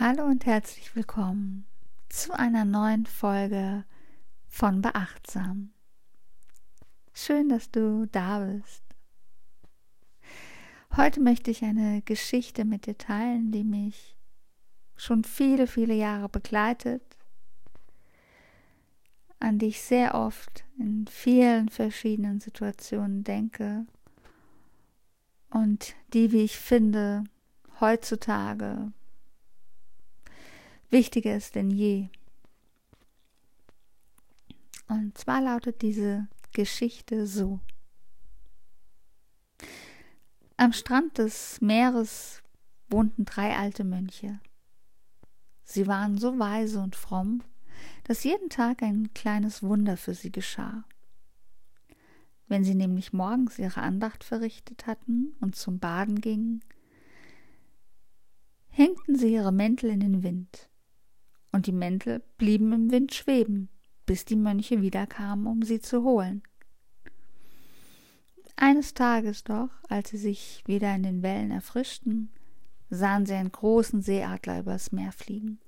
Hallo und herzlich willkommen zu einer neuen Folge von Beachtsam. Schön, dass du da bist. Heute möchte ich eine Geschichte mit dir teilen, die mich schon viele, viele Jahre begleitet, an die ich sehr oft in vielen verschiedenen Situationen denke und die, wie ich finde, heutzutage wichtiger ist denn je. Und zwar lautet diese Geschichte so. Am Strand des Meeres wohnten drei alte Mönche. Sie waren so weise und fromm, dass jeden Tag ein kleines Wunder für sie geschah. Wenn sie nämlich morgens ihre Andacht verrichtet hatten und zum Baden gingen, hängten sie ihre Mäntel in den Wind und die Mäntel blieben im Wind schweben, bis die Mönche wiederkamen, um sie zu holen. Eines Tages doch, als sie sich wieder in den Wellen erfrischten, sahen sie einen großen Seeadler übers Meer fliegen.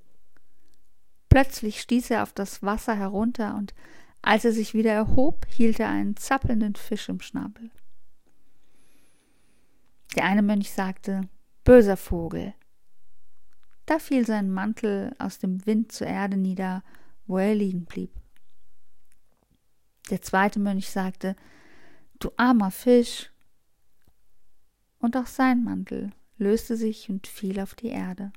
Plötzlich stieß er auf das Wasser herunter, und als er sich wieder erhob, hielt er einen zappelnden Fisch im Schnabel. Der eine Mönch sagte Böser Vogel, da fiel sein Mantel aus dem Wind zur Erde nieder, wo er liegen blieb. Der zweite Mönch sagte Du armer Fisch. Und auch sein Mantel löste sich und fiel auf die Erde.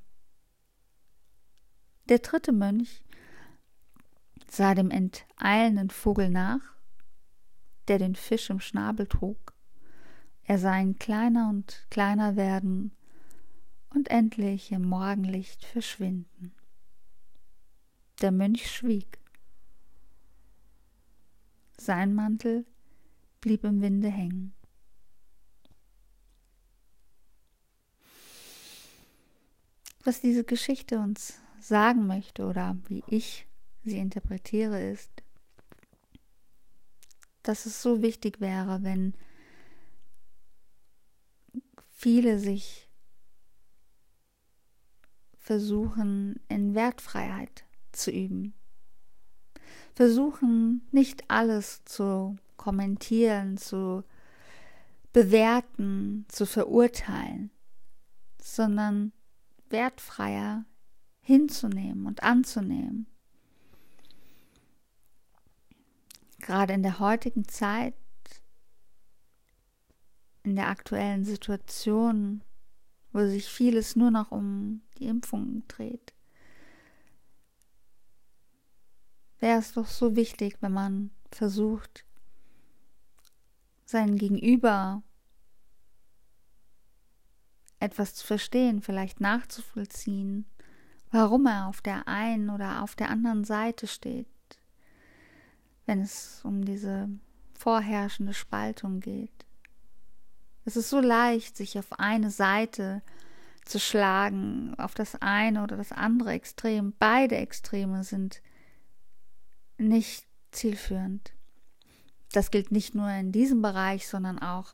Der dritte Mönch sah dem enteilenden Vogel nach, der den Fisch im Schnabel trug. Er sah ihn kleiner und kleiner werden und endlich im Morgenlicht verschwinden. Der Mönch schwieg. Sein Mantel blieb im Winde hängen. Was diese Geschichte uns sagen möchte oder wie ich sie interpretiere, ist, dass es so wichtig wäre, wenn viele sich versuchen, in Wertfreiheit zu üben. Versuchen, nicht alles zu kommentieren, zu bewerten, zu verurteilen, sondern wertfreier hinzunehmen und anzunehmen. Gerade in der heutigen Zeit, in der aktuellen Situation, wo sich vieles nur noch um die Impfung dreht. Wäre es doch so wichtig, wenn man versucht, sein Gegenüber etwas zu verstehen, vielleicht nachzuvollziehen, warum er auf der einen oder auf der anderen Seite steht, wenn es um diese vorherrschende Spaltung geht. Es ist so leicht, sich auf eine Seite zu schlagen, auf das eine oder das andere Extrem. Beide Extreme sind nicht zielführend. Das gilt nicht nur in diesem Bereich, sondern auch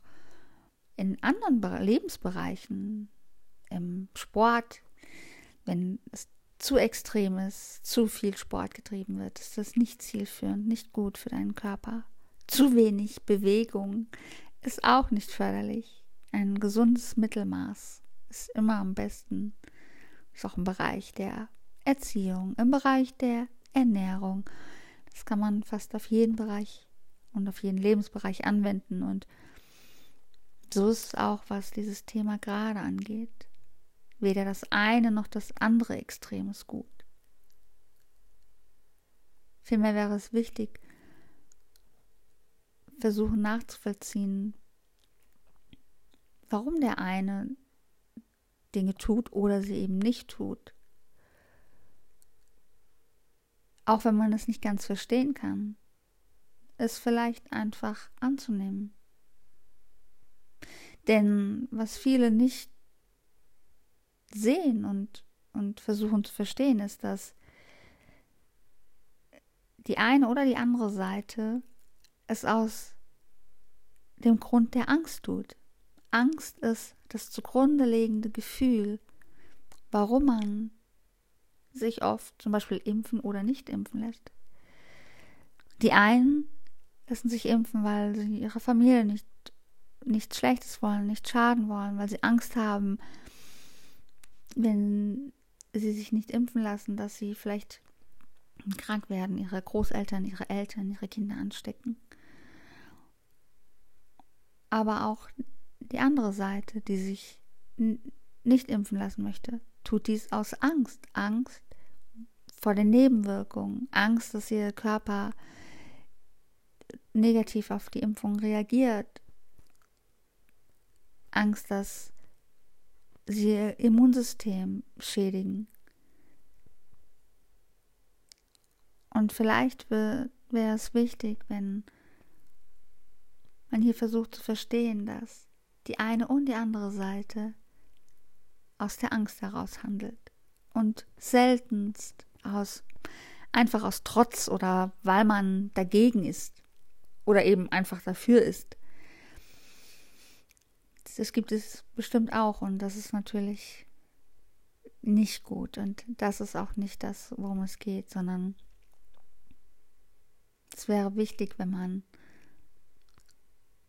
in anderen Lebensbereichen, im Sport. Wenn es zu extrem ist, zu viel Sport getrieben wird, ist das nicht zielführend, nicht gut für deinen Körper. Zu wenig Bewegung ist auch nicht förderlich. Ein gesundes Mittelmaß ist immer am besten. Ist auch im Bereich der Erziehung, im Bereich der Ernährung. Das kann man fast auf jeden Bereich und auf jeden Lebensbereich anwenden. Und so ist es auch, was dieses Thema gerade angeht. Weder das eine noch das andere Extrem ist gut. Vielmehr wäre es wichtig, versuchen nachzuvollziehen, warum der eine Dinge tut oder sie eben nicht tut. Auch wenn man es nicht ganz verstehen kann, es vielleicht einfach anzunehmen. Denn was viele nicht sehen und, und versuchen zu verstehen, ist, dass die eine oder die andere Seite es aus dem Grund der Angst tut. Angst ist das zugrunde liegende Gefühl, warum man sich oft zum Beispiel impfen oder nicht impfen lässt. Die einen lassen sich impfen, weil sie ihrer Familie nicht nichts Schlechtes wollen, nicht schaden wollen, weil sie Angst haben, wenn sie sich nicht impfen lassen, dass sie vielleicht krank werden, ihre Großeltern, ihre Eltern, ihre Kinder anstecken. Aber auch die andere Seite, die sich nicht impfen lassen möchte, tut dies aus Angst. Angst vor den Nebenwirkungen, Angst, dass ihr Körper negativ auf die Impfung reagiert, Angst, dass sie ihr Immunsystem schädigen. Und vielleicht wäre es wichtig, wenn man hier versucht zu verstehen, dass die eine und die andere Seite aus der Angst heraus handelt und seltenst aus einfach aus Trotz oder weil man dagegen ist oder eben einfach dafür ist. Das gibt es bestimmt auch und das ist natürlich nicht gut und das ist auch nicht das, worum es geht, sondern es wäre wichtig, wenn man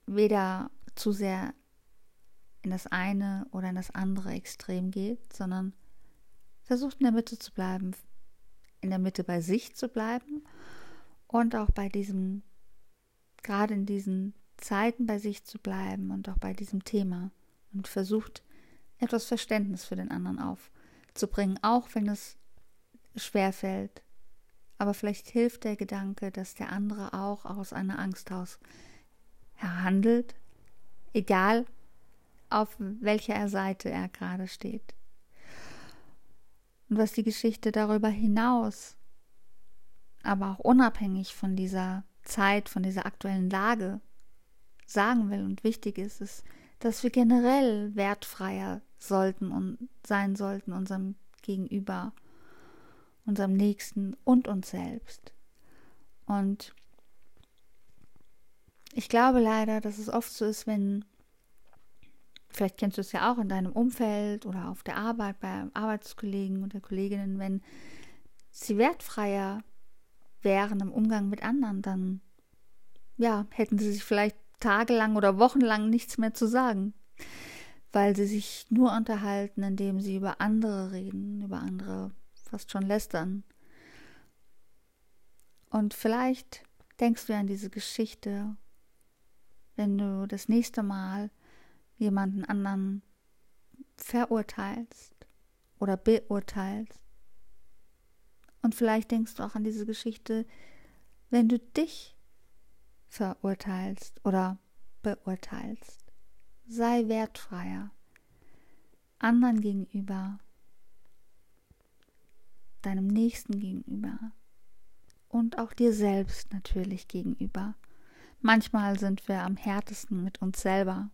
weder zu sehr das eine oder in das andere Extrem geht, sondern versucht in der Mitte zu bleiben, in der Mitte bei sich zu bleiben und auch bei diesem, gerade in diesen Zeiten bei sich zu bleiben und auch bei diesem Thema und versucht etwas Verständnis für den anderen aufzubringen, auch wenn es schwer fällt. Aber vielleicht hilft der Gedanke, dass der andere auch aus einer Angst aus handelt, egal auf welcher Seite er gerade steht. Und was die Geschichte darüber hinaus, aber auch unabhängig von dieser Zeit, von dieser aktuellen Lage sagen will und wichtig ist, ist, dass wir generell wertfreier sollten und sein sollten unserem Gegenüber, unserem Nächsten und uns selbst. Und ich glaube leider, dass es oft so ist, wenn, vielleicht kennst du es ja auch in deinem Umfeld oder auf der Arbeit, bei Arbeitskollegen oder Kolleginnen, wenn sie wertfreier wären im Umgang mit anderen, dann ja, hätten sie sich vielleicht tagelang oder wochenlang nichts mehr zu sagen, weil sie sich nur unterhalten, indem sie über andere reden, über andere fast schon lästern. Und vielleicht denkst du an diese Geschichte, wenn du das nächste Mal jemanden anderen verurteilst oder beurteilst. Und vielleicht denkst du auch an diese Geschichte, wenn du dich verurteilst oder beurteilst. Sei wertfreier anderen gegenüber, deinem Nächsten gegenüber und auch dir selbst natürlich gegenüber. Manchmal sind wir am härtesten mit uns selber.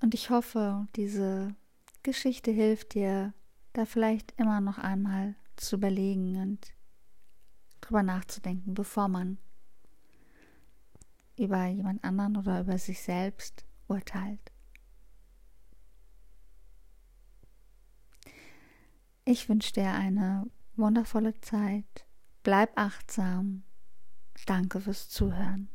Und ich hoffe, diese Geschichte hilft dir, da vielleicht immer noch einmal zu überlegen und drüber nachzudenken, bevor man über jemand anderen oder über sich selbst urteilt. Ich wünsche dir eine wundervolle Zeit. Bleib achtsam. Danke fürs Zuhören.